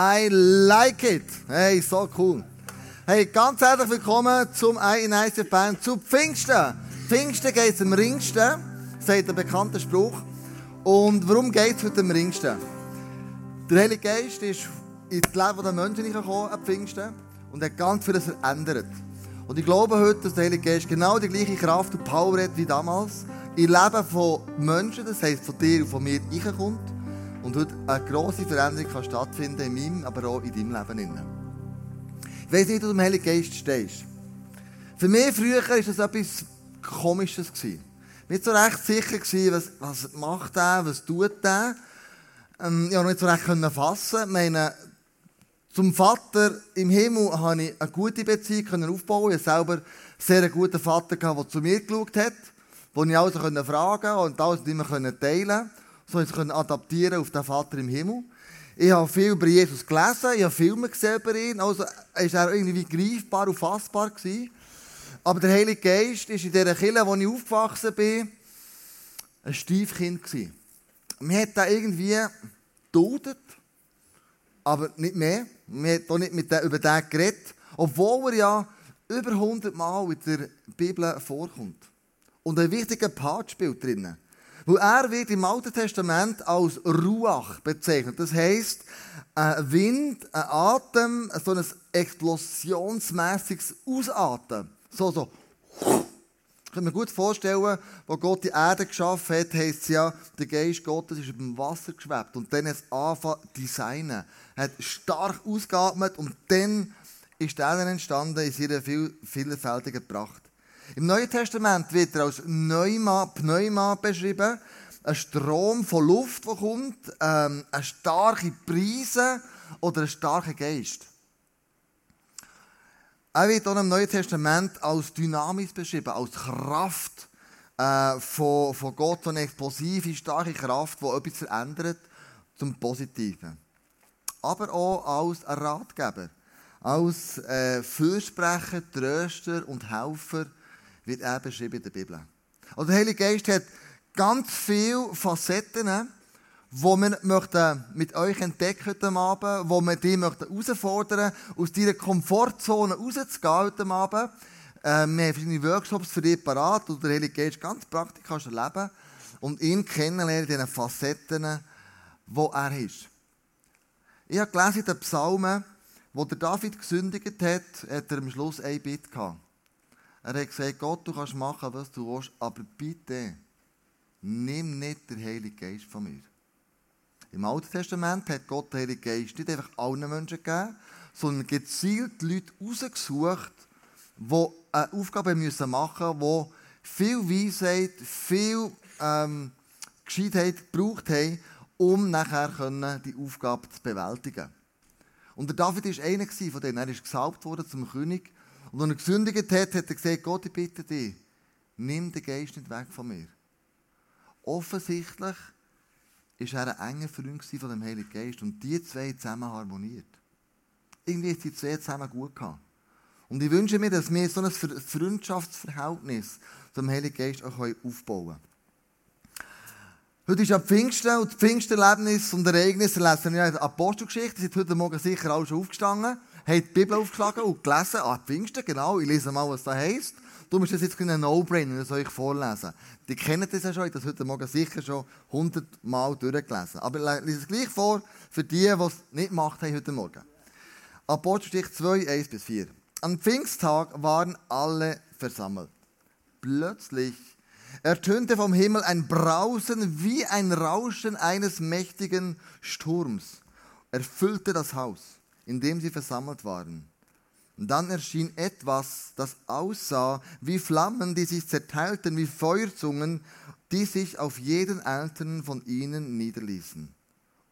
I like it. Hey, so cool. Hey, ganz herzlich willkommen zum I in ICF Band zu Pfingsten. Pfingsten geht es am ringsten, sagt der bekannte Spruch. Und warum geht es heute am ringsten? Der Heilige Geist ist ins Leben der Menschen hineingekommen am Pfingsten und hat ganz vieles verändert. Und ich glaube heute, dass der Heilige Geist genau die gleiche Kraft und Power hat wie damals im Leben von Menschen, das heisst von dir und von mir, reinkommt und heute eine grosse Veränderung kann stattfinden in meinem, aber auch in deinem Leben. Ich weiss nicht, wie du im Heiligen Geist stehst. Für mich früher war das etwas Komisches. Ich war nicht so recht sicher, was, was macht er, was tut er. Ähm, ich konnte nicht so recht fassen. Ich meine, zum Vater im Himmel konnte ich eine gute Beziehung aufbauen. Ich selber einen sehr guten Vater, der zu mir geschaut hat, wo ich alles fragen konnte und alles nicht mehr teilen konnte so ich adaptieren auf den Vater im Himmel. Ich habe viel über Jesus gelesen, ich habe Filme gesehen über ihn, also war er irgendwie greifbar und fassbar. Gewesen. Aber der Heilige Geist war in dieser Kirche, wo ich aufgewachsen bin, ein Stiefkind. Gewesen. Man hat da irgendwie geduldet, aber nicht mehr. Man hat auch nicht mit dem, über den geredet, obwohl er ja über 100 Mal in der Bibel vorkommt. Und ein wichtiger Part spielt drinnen. Weil er wird im Alten Testament als Ruach bezeichnet. Das heisst, ein Wind, ein Atem, so ein explosionsmäßiges Ausatmen. So, so. Ich kann mir gut vorstellen, wo Gott die Erde geschaffen hat, heisst es ja, der Geist Gottes ist über dem Wasser geschwebt. Und dann hat es angefangen zu designen. Er hat stark ausgeatmet und dann ist dann entstanden in seiner vielfältigen Pracht. Im Neuen Testament wird er als Pneuma, Pneuma beschrieben. Ein Strom von Luft, der kommt, ähm, eine starke Prise oder ein starker Geist. Er wird auch im Neuen Testament als Dynamis beschrieben, als Kraft äh, von, von Gott, so eine explosive, starke Kraft, die etwas verändert zum Positiven. Aber auch als Ratgeber, als äh, Fürsprecher, Tröster und Helfer wird er beschrieben in der Bibel. Also der Heilige Geist hat ganz viele Facetten, die wir mit euch entdecken heute Abend, wo wir dich herausfordern möchten, aus deiner Komfortzone rauszugehen heute Abend. Äh, wir haben verschiedene Workshops für dich parat, wo der Heilige Geist ganz praktisch kannst erleben und ihn kennenlernen in diesen Facetten, wo er ist. Ich habe gelesen in den Psalmen, wo der David gesündigt hat, hat er am Schluss ein Bitte gehabt. Er hat gesagt, Gott, du kannst machen, was du willst, aber bitte nimm nicht den Heiligen Geist von mir. Im Alten Testament hat Gott den Heiligen Geist nicht einfach allen Menschen gegeben, sondern gezielt Leute rausgesucht, die eine Aufgabe müssen machen müssen, die viel Weisheit, viel ähm, Gescheitheit gebraucht haben, um nachher die Aufgabe zu bewältigen. Und der David war einer von denen. Er ist gesalbt worden zum König und als er gesündigt hat, hat er gesagt, Gott, ich bitte dich, nimm den Geist nicht weg von mir. Offensichtlich war er ein enger Freund von dem Heiligen Geist und die zwei zusammen harmoniert. Irgendwie ist die zwei zusammen gut gehabt. Und ich wünsche mir, dass wir so ein Freundschaftsverhältnis zum Heiligen Geist auch aufbauen können. Heute ist ja Pfingsten und Pfingsterlebnis und Ereignisse lesen wir in der Apostelgeschichte. Sind heute Morgen sicher alle schon aufgestanden haben die Bibel aufgeschlagen und gelesen. Ah, Pfingsten, genau. Ich lese mal, was das heisst. Du musst das jetzt ein No-Brainer, das soll ich vorlesen. Die kennen das ja schon, ich habe das heute Morgen sicher schon hundertmal durchgelesen. Aber ich lese es gleich vor, für die, die es nicht gemacht haben heute Morgen. Apostelstich 2, 1 bis 4. Am Pfingsttag waren alle versammelt. Plötzlich ertönte vom Himmel ein Brausen wie ein Rauschen eines mächtigen Sturms. Erfüllte das Haus in dem sie versammelt waren. Und dann erschien etwas, das aussah wie Flammen, die sich zerteilten wie Feuerzungen, die sich auf jeden einzelnen von ihnen niederließen.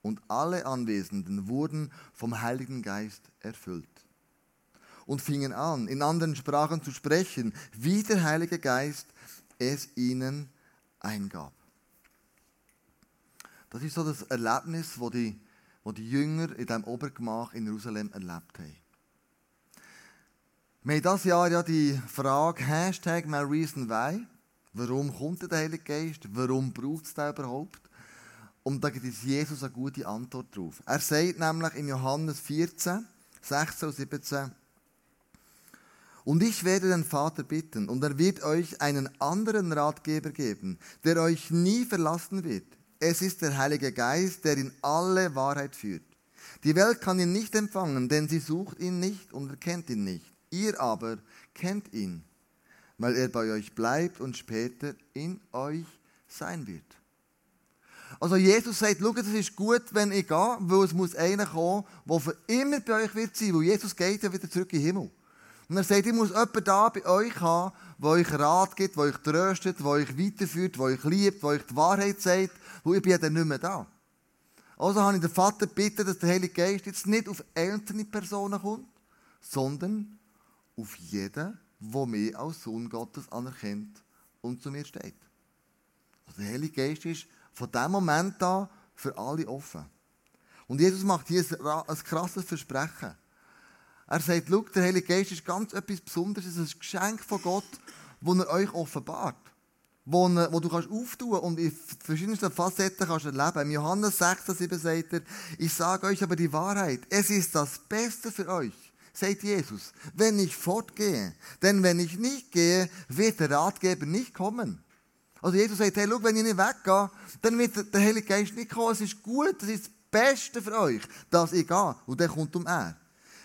Und alle Anwesenden wurden vom Heiligen Geist erfüllt und fingen an, in anderen Sprachen zu sprechen, wie der Heilige Geist es ihnen eingab. Das ist so das Erlebnis, wo die wo die Jünger in diesem Obergemach in Jerusalem erlebt haben. Wir haben dieses Jahr ja die Frage Hashtag My Warum kommt der Heilige Geist? Warum braucht es den überhaupt? Und da gibt es Jesus eine gute Antwort drauf. Er sagt nämlich in Johannes 14, 16 und 17, und ich werde den Vater bitten, und er wird euch einen anderen Ratgeber geben, der euch nie verlassen wird. Es ist der Heilige Geist, der in alle Wahrheit führt. Die Welt kann ihn nicht empfangen, denn sie sucht ihn nicht und erkennt ihn nicht. Ihr aber kennt ihn, weil er bei euch bleibt und später in euch sein wird. Also Jesus sagt, schaut, es ist gut, wenn ich gehe, weil es muss einer kommen, der für immer bei euch wird sein, weil Jesus geht ja wieder zurück in den Himmel. Und er sagt, ich muss jemanden da bei euch haben, der euch Rat gibt, der euch tröstet, der euch weiterführt, der euch liebt, der euch die Wahrheit sagt, wo ich bin dann nicht mehr da. Also habe ich den Vater gebeten, dass der Heilige Geist jetzt nicht auf einzelne Personen kommt, sondern auf jeden, der mich als Sohn Gottes anerkennt und zu mir steht. Also der Heilige Geist ist von dem Moment an für alle offen. Und Jesus macht hier ein krasses Versprechen. Er sagt, schau, der Heilige Geist ist ganz etwas Besonderes, es ist ein Geschenk von Gott, das er euch offenbart. Wo, wo du kannst auftun und in verschiedensten Facetten kannst erleben. Im Johannes 6, 7 sagt er, ich sage euch aber die Wahrheit, es ist das Beste für euch, sagt Jesus, wenn ich fortgehe. Denn wenn ich nicht gehe, wird der Ratgeber nicht kommen. Also Jesus sagt, hey, schau, wenn ich nicht weggehe, dann wird der Heilige Geist nicht kommen. Es ist gut, es ist das Beste für euch, dass ich gehe. Und dann kommt um er.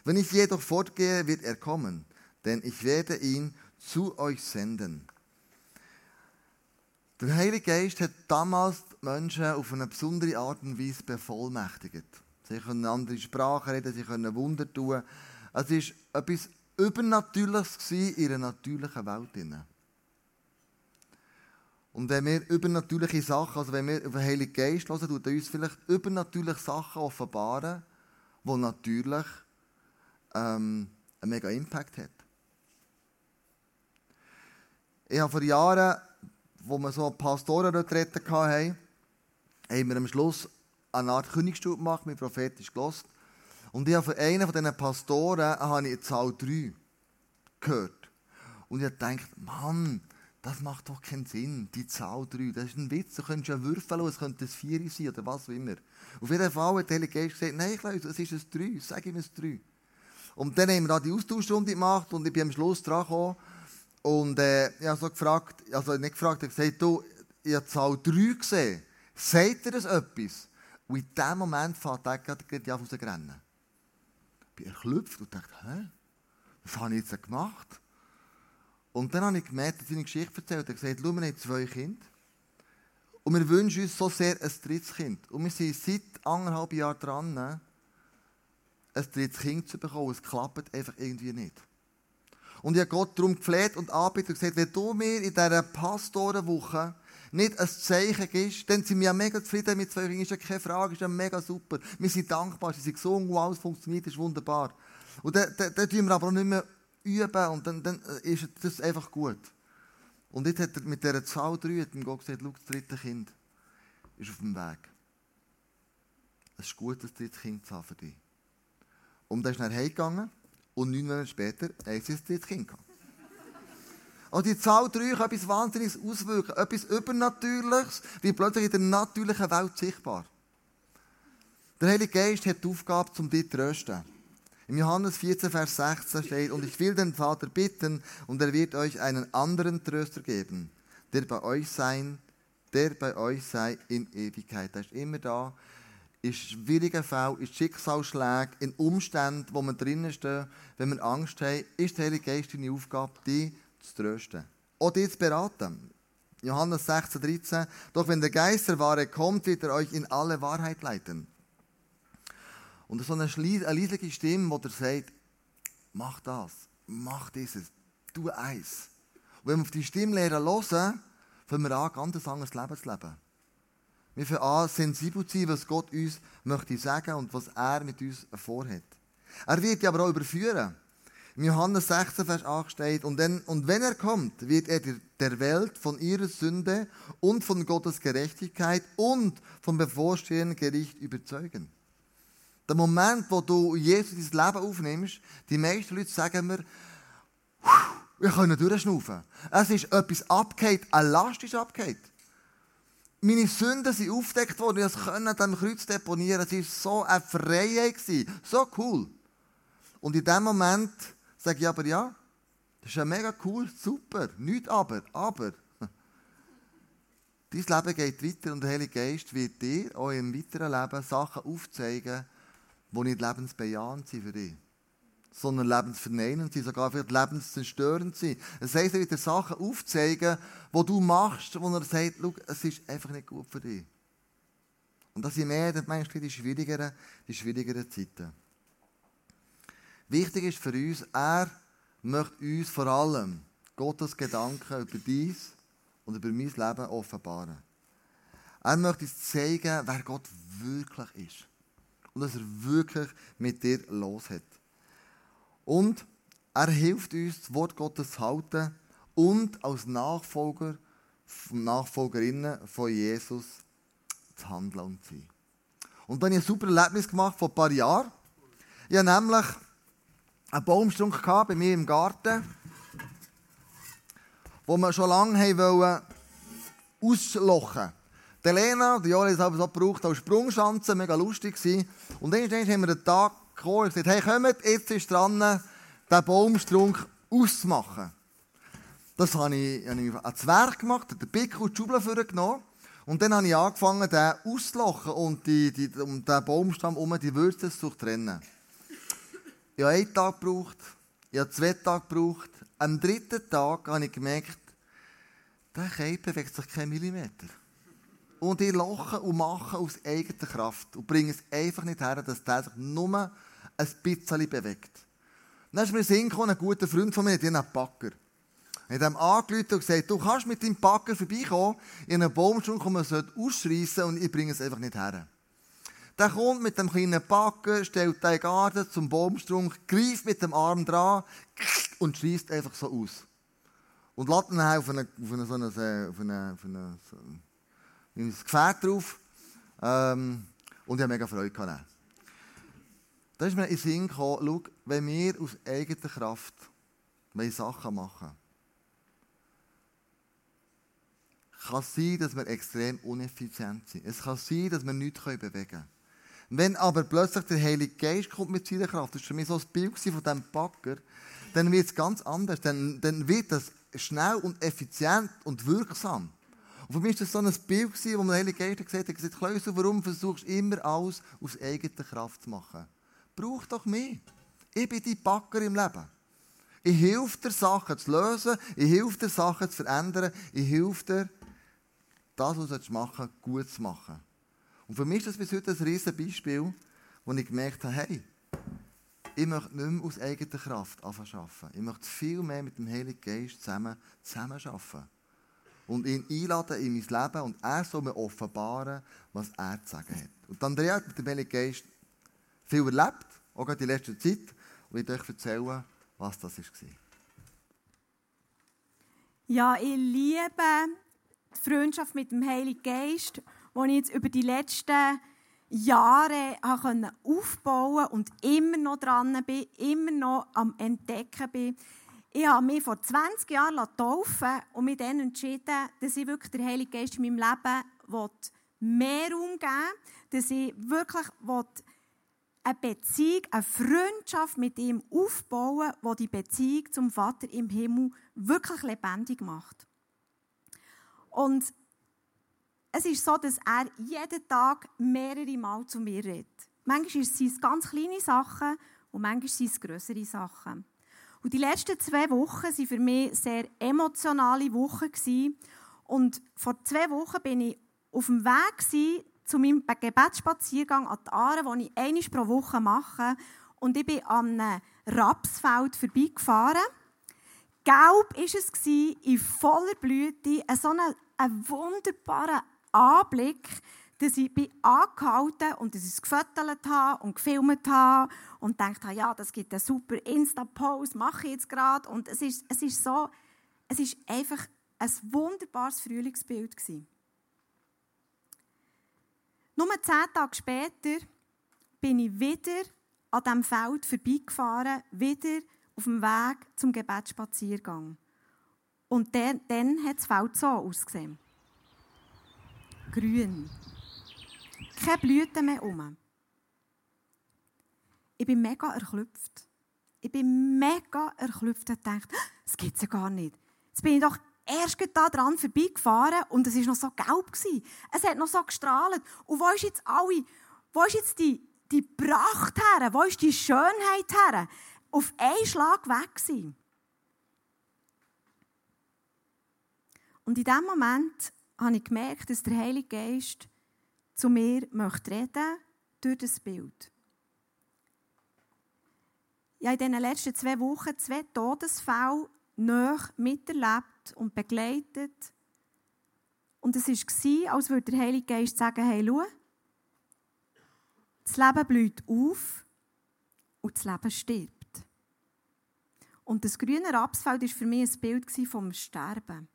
Wenn ich jedoch fortgehe, wird er kommen, denn ich werde ihn zu euch senden. Der Heilige Geist hat damals die Menschen auf eine besondere Art und Weise bevollmächtigt. Sie können andere Sprachen reden, sie können Wunder tun. Es war etwas Übernatürliches in ihrer natürlichen Welt. Und wenn wir übernatürliche Sachen, also wenn wir auf den Heiligen Geist hören, tut er uns vielleicht übernatürliche Sachen offenbaren, die natürlich ähm, einen mega Impact hat. Ich habe vor Jahren, wo wir so Pastorenretrette hatten, haben wir am Schluss eine Art Königsstuhl gemacht, mit prophetisch gelost. Und ich habe von einem von diesen Pastoren habe ich Zahl 3 gehört. Und ich gedacht, Mann, das macht doch keinen Sinn, die Zahl 3. Das ist ein Witz, du könntest ja würfeln, es könnte ein 4 sein oder was auch immer. Auf jeden Fall hat der Heilige Geist gesagt, nein, Klaus, es ist ein 3, sag ihm ein 3. Und dann haben wir da die Austauschrunde gemacht und ich bin am Schluss dran gekommen. Und äh, ich habe so gefragt, also nicht gefragt, ich habe gesagt, du, ich habe Zahl 3 gesehen. Sagt ihr das etwas? Und in dem Moment fährt der gerade auf zu rennen. Ich bin erklüpft und dachte, hä? Was habe ich jetzt gemacht? Und dann habe ich gemerkt, dass ich eine Geschichte erzählt. Er hat gesagt, schau, wir haben zwei Kinder. Und wir wünschen uns so sehr ein drittes Kind. Und wir sind seit anderthalb Jahren dran, ne? Ein drittes Kind zu bekommen. Es klappt einfach irgendwie nicht. Und ich habe Gott darum gefleht und anbietet und gesagt, wenn du mir in dieser Pastorenwoche nicht ein Zeichen gibst, dann sind wir ja mega zufrieden mit zwei Kindern. Ist ja keine Frage, ist ja mega super. Wir sind dankbar, sie sind gesungen, wow, es funktioniert, ist wunderbar. Und dann, dann, dann tun wir aber auch nicht mehr üben und dann, dann ist das einfach gut. Und jetzt hat er mit dieser Zahl 3 hat Gott gesagt, schau, das dritte Kind ist auf dem Weg. Es ist gut, das dritte Kind zu haben für dich. Und dann ist er heimgegangen und neun Monate später hat er sein drittes Kind gehabt. Also die Zahl 3 kann etwas Wahnsinniges auswirken, etwas Übernatürliches, wie plötzlich in der natürlichen Welt sichtbar. Der Heilige Geist hat die Aufgabe, um dich zu trösten. Im Johannes 14, Vers 16 steht, und ich will den Vater bitten, und er wird euch einen anderen Tröster geben, der bei euch sein, der bei euch sei in Ewigkeit. Er ist immer da, in schwierigen Fällen, in Schicksalsschlägen, in Umständen, wo wir drinnen stehen, wenn wir Angst haben, ist der Heilige Geist deine Aufgabe, dich zu trösten. Oder dich zu beraten. Johannes 16, 13. Doch wenn der Geist der Wahre kommt, wird er euch in alle Wahrheit leiten. Und so eine, eine Stimme, die dir sagt, mach das, mach dieses, tu eins. Und wenn wir auf die Stimme lernen hören, fangen wir an, ganz anderes Leben zu leben. Wir fangen an, sensibel zu sein, was Gott uns möchte sagen und was er mit uns vorhat. Er wird dich aber auch überführen. Im Johannes 16, Vers 8 steht, und, denn, und wenn er kommt, wird er der Welt von ihrer Sünde und von Gottes Gerechtigkeit und vom bevorstehenden Gericht überzeugen. Der Moment, wo du Jesus ins Leben aufnimmst, die meisten Leute sagen mir, wir können durchschnaufen. Es ist etwas abgeht, eine Last ist abgeht. Meine Sünden sind aufgedeckt worden, ich konnte an diesem Kreuz deponieren. Es war so eine Freiheit, so cool. Und in dem Moment sage ich aber, ja, das ist ja mega cool, super, nicht aber, aber. Dein Leben geht weiter und der Heilige Geist wird dir auch im weiteren Leben Sachen aufzeigen, die nicht lebensbejahend sind für dich, sondern lebensverneinend sind, sogar vielleicht lebenszerstörend sind. Es heisst, er wird dir Sachen aufzeigen, die du machst, wo er sagt, es ist einfach nicht gut für dich. Und das sind mehr manchmal die schwierigeren, die schwierigeren Zeiten. Wichtig ist für uns, er möchte uns vor allem Gottes Gedanken über dies und über mein Leben offenbaren. Er möchte uns zeigen, wer Gott wirklich ist. Und was er wirklich mit dir los hat. Und er hilft uns, das Wort Gottes zu halten und als Nachfolger Nachfolgerinnen von Jesus zu handeln und zu sein. Und dann habe ich ein super Erlebnis gemacht vor ein paar Jahren. Ich habe nämlich einen Baumstrunk bei mir im Garten, wo wir schon lange wollen auslochen Die Lena, die Joris haben es auch gebraucht als Sprungschanze, mega lustig. Und irgendwann haben wir einen Tag gekommen und gesagt, hey, kommt, jetzt ist dran, den Baumstrunk auszumachen. Das habe ich, habe ich an Zwerg gemacht, den Pickel und die Schubel genommen. Und dann habe ich angefangen, den auszulochen und die, die, um den Baumstamm herum die Würze zu trennen. Ich habe einen Tag gebraucht, ich habe zwei Tage gebraucht. Am dritten Tag habe ich gemerkt, der Keim bewegt sich keinen Millimeter. Und ich lache und mache aus eigener Kraft und bringe es einfach nicht her, dass der sich nur ein bisschen bewegt. Dann ist mir ein guter Freund von mir, der einen Packer. Ich habe ihm angerufen und gesagt, du kannst mit deinem Packer vorbeikommen, in einen Baumstuhl kommen, man ausschreissen und ich bringe es einfach nicht her. Der kommt mit dem kleinen Backen, stellt den Garten zum Baumstrunk, greift mit dem Arm dran und schießt einfach so aus. Und lädt ihn auf, eine, auf, eine, so eine, auf, eine, auf eine, so ein Gefährt drauf. Ähm, und ich habe mega Freude gehabt. Da ist mir in den Sinn gekommen, schau, wenn wir aus eigener Kraft Sachen machen kann es sein, dass wir extrem uneffizient sind. Es kann sein, dass wir nichts bewegen können. Wenn aber plötzlich der Heilige Geist kommt mit seiner Kraft, das war für mich so ein Bild von diesem Backer, dann wird es ganz anders. Dann, dann wird das schnell und effizient und wirksam. Und für mich war das so ein Bild, wo der Heilige Geist gesagt hat, gesagt, Klausel, warum versuchst du immer alles aus eigener Kraft zu machen? Brauch doch mich. Ich bin dein Backer im Leben. Ich helfe dir, Sachen zu lösen. Ich helfe dir, Sachen zu verändern. Ich helfe dir, das, was du machen gut zu machen. Und für mich ist das bis heute ein riesiges Beispiel, wo ich gemerkt habe, hey, ich möchte nicht mehr aus eigener Kraft arbeiten. Ich möchte viel mehr mit dem Heiligen Geist zusammen, zusammen arbeiten. Und ihn einladen in mein Leben und er soll mir offenbaren, was er zu sagen hat. Und Andrea hat mit dem Heiligen Geist viel erlebt, auch in der letzten Zeit. Und ich euch erzählen, was das war. Ja, ich liebe die Freundschaft mit dem Heiligen Geist, die ich jetzt über die letzten Jahre aufbauen und immer noch dran bin, immer noch am Entdecken bin. Ich habe mich vor 20 Jahren taufen und mich dann entschieden, dass ich wirklich den Heiligen Geist in meinem Leben mehr umgeben dass ich wirklich eine Beziehung, eine Freundschaft mit ihm aufbauen, die die Beziehung zum Vater im Himmel wirklich lebendig macht. Und es ist so, dass er jeden Tag mehrere Mal zu mir redet. Manchmal sind es ganz kleine Sachen und manchmal sind es größere Sachen. Und die letzten zwei Wochen waren für mich sehr emotionale Wochen. Und vor zwei Wochen bin ich auf dem Weg zu meinem Gebetsspaziergang an die Aare, den ich einmal pro Woche mache. Und ich bin an einem Rapsfeld vorbeigefahren. Gelb war es, in voller Blüte, so ein, ein wunderbarer Anblick, dass ich bin angehalten und dass ich es gefotogt habe und gefilmt habe und gedacht habe, ja, das gibt eine super Insta-Post, mache ich jetzt gerade. Und es ist, es ist so, es ist einfach ein wunderbares Frühlingsbild gewesen. Nur zehn Tage später bin ich wieder an diesem Feld vorbeigefahren, wieder auf dem Weg zum Gebetsspaziergang. Und dann, dann hat das Feld so ausgesehen. grün. Keine Blüten mehr um. Ich bin mega erklüpft. Ich bin mega erklüpft und dachte, das gibt es ja gar nicht. Jetzt bin ich doch erst da dran vorbeigefahren und es war noch so gelb. Es hat noch so gestrahlt. Und wo ist jetzt alle, wo ist jetzt die, die Pracht her? Wo ist die Schönheit her? Auf einen Schlag weg gewesen. Und in diesem Moment habe ich gemerkt, dass der Heilige Geist zu mir möchte reden durch das Bild. Ich habe in den letzten zwei Wochen zwei Todesfälle näher miterlebt und begleitet. Und es war, als würde der Heilige Geist sagen, hey, schau, das Leben blüht auf und das Leben stirbt. Und das grüne Rapsfeld war für mich ein Bild vom Sterben.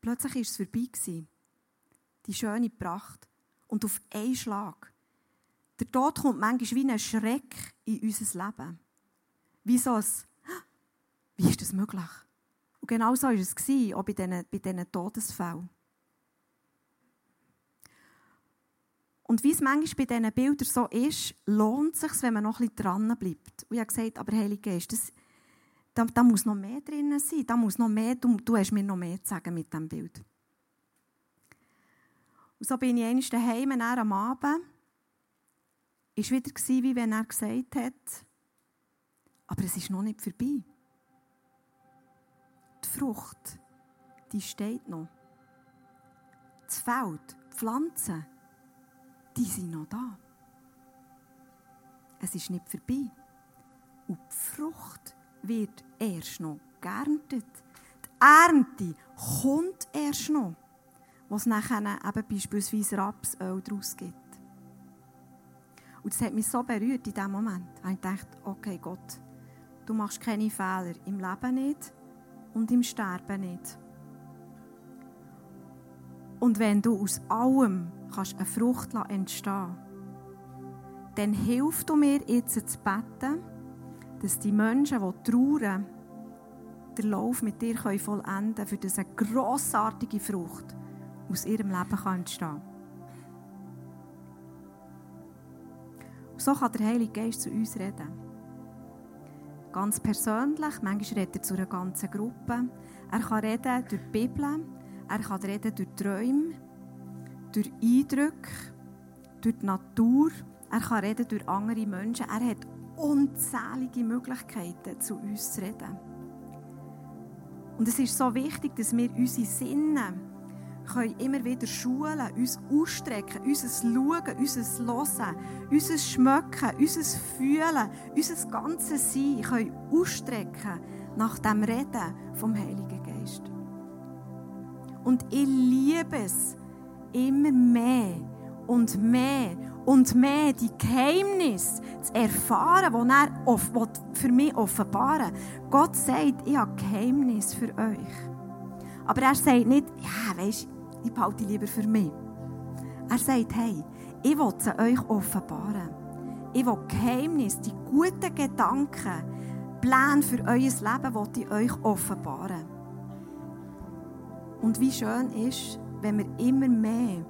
Plötzlich war es vorbei. Die schöne Pracht. Und auf einen Schlag. Der Tod kommt manchmal wie ein Schreck in unser Leben. Wie so ein, wie ist das möglich? Und genau so war es, auch bei diesen, bei diesen Todesfällen. Und wie es manchmal bei diesen Bildern so ist, lohnt es sich, wenn man noch ein bisschen dran bleibt. Und ich habe gesagt, aber Heilige Geist, das, da, da, muss noch mehr drin sein. Da muss noch mehr, du, du hast mir noch mehr zu sagen mit diesem Bild. So bin ich einmal daheim am Abend. Es war wieder, wie wenn er gesagt hat, aber es ist noch nicht vorbei. Die Frucht, die steht noch. Das Feld, die Pflanzen, die sind noch da. Es ist nicht vorbei. Und die Frucht wird erst noch geerntet. Die Ernte kommt erst noch, was nachher eben beispielsweise Rapsöl daraus gibt. Und das hat mich so berührt in diesem Moment. Ich dachte, okay Gott, du machst keine Fehler im Leben nicht und im Sterben nicht. Und wenn du aus allem kannst eine Frucht entstehen dann hilft du mir jetzt zu beten, dass die Menschen, die trauern, den Lauf mit dir vollenden können, für eine grossartige Frucht aus ihrem Leben kann entstehen kann. So kann der Heilige Geist zu uns reden. Ganz persönlich, manchmal redet er zu einer ganzen Gruppe. Er kann reden durch die Bibel, er kann reden durch Träume, durch Eindrücke, durch die Natur, er kann reden durch andere Menschen. Er hat unzählige Möglichkeiten, zu uns zu reden. Und es ist so wichtig, dass wir unsere Sinne können immer wieder schulen, uns ausstrecken, unser Schauen, unser Hören, unser Schmecken, unser Fühlen, unser ganzes Sein können ausstrecken nach dem Reden vom Heiligen Geist. Und ich liebe es immer mehr und mehr und mehr die Geheimnisse zu erfahren, die er für mich offenbaren Gott sagt, ich habe Geheimnis für euch. Aber er sagt nicht, ja, weisst, ich behalte die lieber für mich. Er sagt, hey, ich will sie euch offenbaren. Ich will Geheimnis, die guten Gedanken, Pläne für euer Leben will ich euch offenbaren. Und wie schön ist, wenn wir immer mehr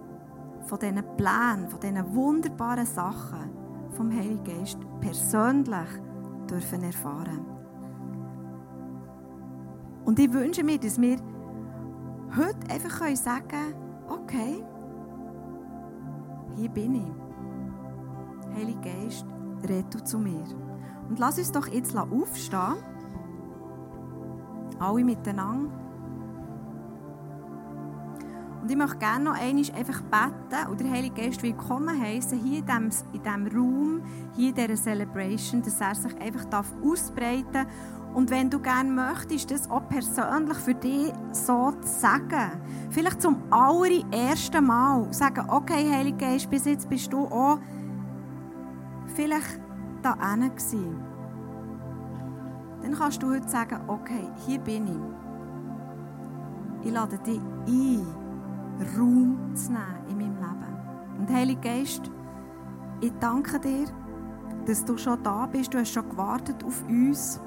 von diesen Plänen, von diesen wunderbaren Sachen vom Heiligen Geist persönlich dürfen erfahren. Und ich wünsche mir, dass wir heute einfach sagen können, okay, hier bin ich. Heiliger Geist, red du zu mir. Und lass uns doch jetzt aufstehen. Alle miteinander. Und ich möchte gerne noch einmal einfach beten und der Heilige Geist willkommen heißen hier in diesem Raum, hier in dieser Celebration, dass er sich einfach ausbreiten darf und wenn du gerne möchtest, das auch persönlich für dich so zu sagen, vielleicht zum allerersten Mal sagen, okay, Heilige Geist, bis jetzt bist du auch vielleicht da gewesen. Dann kannst du heute sagen, okay, hier bin ich. Ich lade dich ein, Raum zu nehmen in meinem Leben. Und Heilige Geist, ich danke dir, dass du schon da bist, du hast schon gewartet auf uns.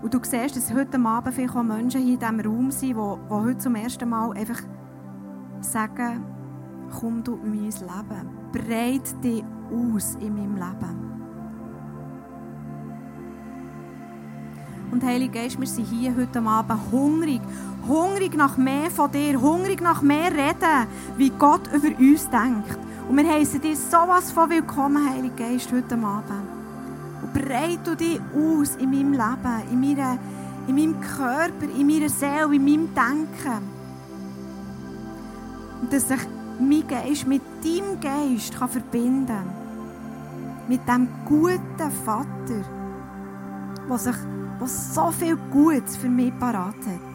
Und du siehst, dass heute Abend vielleicht auch Menschen hier in diesem Raum sind, die, die heute zum ersten Mal einfach sagen, komm du in mein Leben. Breit dich aus in meinem Leben. Und Heilige Geist, wir sind hier heute Abend hungrig. Hungrig nach mehr von dir. Hungrig nach mehr Reden, wie Gott über uns denkt. Und wir heißen dir sowas von willkommen, Heilige Geist, heute Abend. Und breit du dich aus in meinem Leben, in, meiner, in meinem Körper, in meiner Seele, in meinem Denken. Und dass sich mein Geist mit deinem Geist kann verbinden kann. Mit dem guten Vater, der so viel Gutes für mich parat hat.